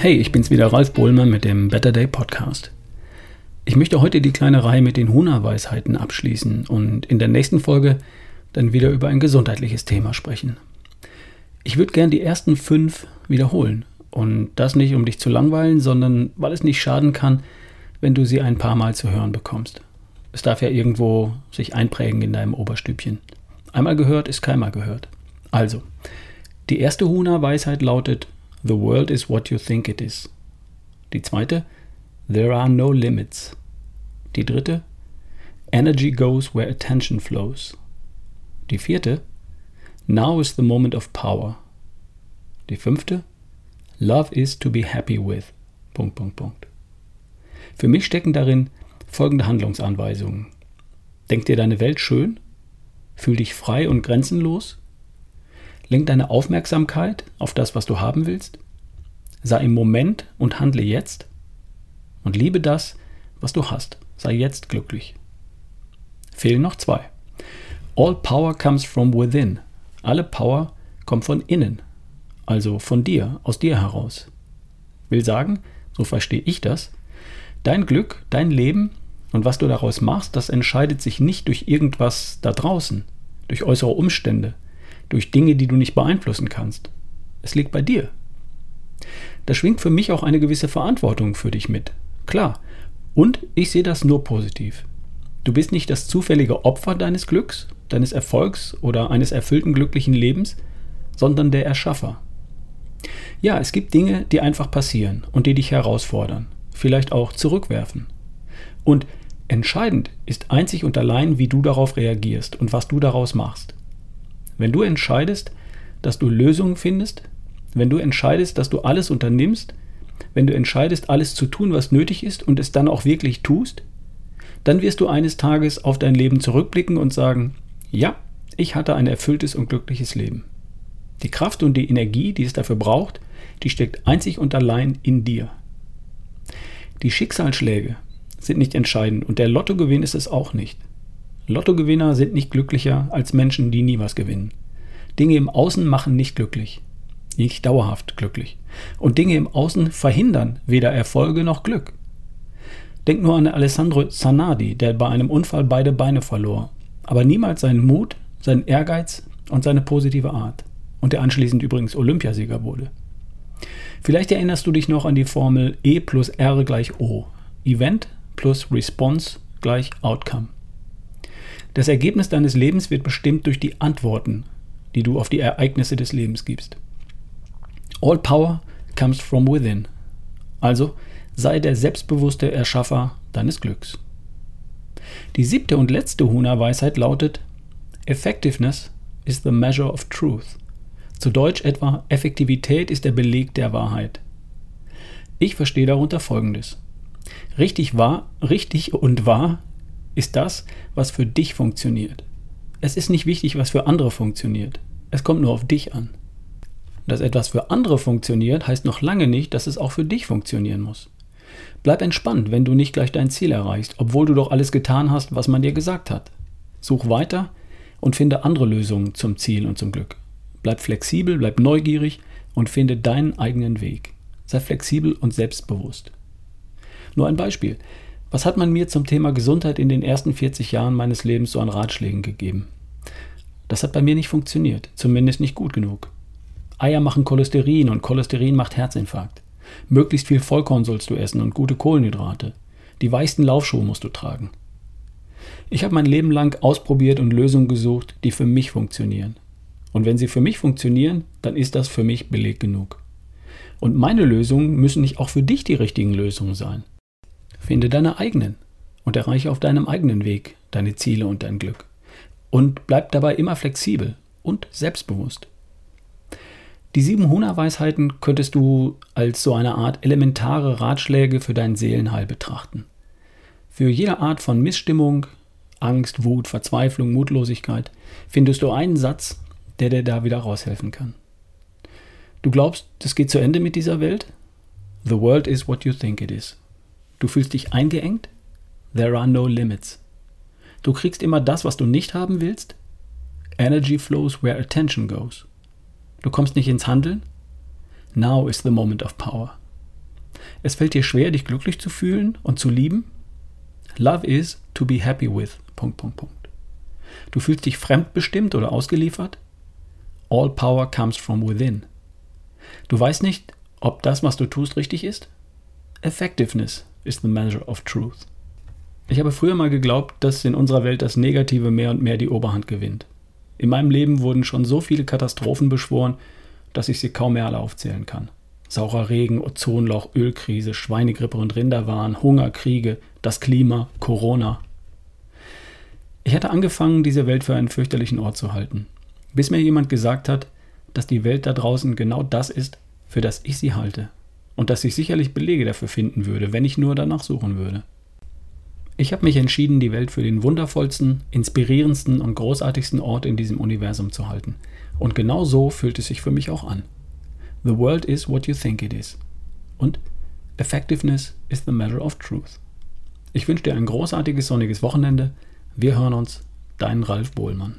Hey, ich bin's wieder, Ralf Bohlmer mit dem Better Day Podcast. Ich möchte heute die kleine Reihe mit den Huna-Weisheiten abschließen und in der nächsten Folge dann wieder über ein gesundheitliches Thema sprechen. Ich würde gern die ersten fünf wiederholen und das nicht, um dich zu langweilen, sondern weil es nicht schaden kann, wenn du sie ein paar Mal zu hören bekommst. Es darf ja irgendwo sich einprägen in deinem Oberstübchen. Einmal gehört ist keinmal gehört. Also, die erste Huna-Weisheit lautet: The world is what you think it is. Die zweite: There are no limits. Die dritte: Energy goes where attention flows. Die vierte: Now is the moment of power. Die fünfte: Love is to be happy with. Punkt, Punkt, Punkt. Für mich stecken darin folgende Handlungsanweisungen. Denk dir deine Welt schön, fühl dich frei und grenzenlos, lenk deine Aufmerksamkeit auf das, was du haben willst, sei im Moment und handle jetzt und liebe das, was du hast, sei jetzt glücklich. Fehlen noch zwei. All power comes from within. Alle Power kommt von innen, also von dir, aus dir heraus. Will sagen, so verstehe ich das, dein Glück, dein Leben und was du daraus machst, das entscheidet sich nicht durch irgendwas da draußen, durch äußere Umstände, durch Dinge, die du nicht beeinflussen kannst. Es liegt bei dir. Da schwingt für mich auch eine gewisse Verantwortung für dich mit. Klar. Und ich sehe das nur positiv. Du bist nicht das zufällige Opfer deines Glücks, deines Erfolgs oder eines erfüllten glücklichen Lebens, sondern der Erschaffer. Ja, es gibt Dinge, die einfach passieren und die dich herausfordern, vielleicht auch zurückwerfen. Und entscheidend ist einzig und allein, wie du darauf reagierst und was du daraus machst. Wenn du entscheidest, dass du Lösungen findest, wenn du entscheidest, dass du alles unternimmst, wenn du entscheidest, alles zu tun, was nötig ist und es dann auch wirklich tust, dann wirst du eines Tages auf dein Leben zurückblicken und sagen, ja, ich hatte ein erfülltes und glückliches Leben. Die Kraft und die Energie, die es dafür braucht, die steckt einzig und allein in dir. Die Schicksalsschläge sind nicht entscheidend und der Lottogewinn ist es auch nicht. Lottogewinner sind nicht glücklicher als Menschen, die nie was gewinnen. Dinge im Außen machen nicht glücklich, nicht dauerhaft glücklich. Und Dinge im Außen verhindern weder Erfolge noch Glück. Denk nur an Alessandro Zanardi, der bei einem Unfall beide Beine verlor, aber niemals seinen Mut, seinen Ehrgeiz und seine positive Art. Und der anschließend übrigens Olympiasieger wurde. Vielleicht erinnerst du dich noch an die Formel E plus R gleich O. Event plus Response gleich Outcome. Das Ergebnis deines Lebens wird bestimmt durch die Antworten, die du auf die Ereignisse des Lebens gibst. All power comes from within. Also sei der selbstbewusste Erschaffer deines Glücks. Die siebte und letzte Huna-Weisheit lautet: Effectiveness is the measure of truth. Zu Deutsch etwa: Effektivität ist der Beleg der Wahrheit. Ich verstehe darunter Folgendes. Richtig wahr, richtig und wahr ist das, was für dich funktioniert. Es ist nicht wichtig, was für andere funktioniert. Es kommt nur auf dich an. Dass etwas für andere funktioniert, heißt noch lange nicht, dass es auch für dich funktionieren muss. Bleib entspannt, wenn du nicht gleich dein Ziel erreichst, obwohl du doch alles getan hast, was man dir gesagt hat. Such weiter und finde andere Lösungen zum Ziel und zum Glück. Bleib flexibel, bleib neugierig und finde deinen eigenen Weg. Sei flexibel und selbstbewusst. Nur ein Beispiel. Was hat man mir zum Thema Gesundheit in den ersten 40 Jahren meines Lebens so an Ratschlägen gegeben? Das hat bei mir nicht funktioniert, zumindest nicht gut genug. Eier machen Cholesterin und Cholesterin macht Herzinfarkt. Möglichst viel Vollkorn sollst du essen und gute Kohlenhydrate. Die weichsten Laufschuhe musst du tragen. Ich habe mein Leben lang ausprobiert und Lösungen gesucht, die für mich funktionieren. Und wenn sie für mich funktionieren, dann ist das für mich Beleg genug. Und meine Lösungen müssen nicht auch für dich die richtigen Lösungen sein. Finde deine eigenen und erreiche auf deinem eigenen Weg deine Ziele und dein Glück. Und bleib dabei immer flexibel und selbstbewusst. Die sieben Huna-Weisheiten könntest du als so eine Art elementare Ratschläge für dein Seelenheil betrachten. Für jede Art von Missstimmung, Angst, Wut, Verzweiflung, Mutlosigkeit findest du einen Satz, der dir da wieder raushelfen kann. Du glaubst, es geht zu Ende mit dieser Welt? The world is what you think it is. Du fühlst dich eingeengt? There are no limits. Du kriegst immer das, was du nicht haben willst? Energy flows where attention goes. Du kommst nicht ins Handeln? Now is the moment of power. Es fällt dir schwer, dich glücklich zu fühlen und zu lieben? Love is to be happy with. Punkt, Punkt, Punkt. Du fühlst dich fremdbestimmt oder ausgeliefert? All power comes from within. Du weißt nicht, ob das, was du tust, richtig ist? Effectiveness is the measure of truth. Ich habe früher mal geglaubt, dass in unserer Welt das Negative mehr und mehr die Oberhand gewinnt. In meinem Leben wurden schon so viele Katastrophen beschworen, dass ich sie kaum mehr alle aufzählen kann. Saurer Regen, Ozonloch, Ölkrise, Schweinegrippe und Rinderwahn, Hunger, Kriege, das Klima, Corona. Ich hatte angefangen, diese Welt für einen fürchterlichen Ort zu halten, bis mir jemand gesagt hat, dass die Welt da draußen genau das ist, für das ich sie halte, und dass ich sicherlich Belege dafür finden würde, wenn ich nur danach suchen würde. Ich habe mich entschieden, die Welt für den wundervollsten, inspirierendsten und großartigsten Ort in diesem Universum zu halten. Und genau so fühlt es sich für mich auch an. The world is what you think it is. Und Effectiveness is the measure of truth. Ich wünsche dir ein großartiges sonniges Wochenende. Wir hören uns. Dein Ralf Bohlmann.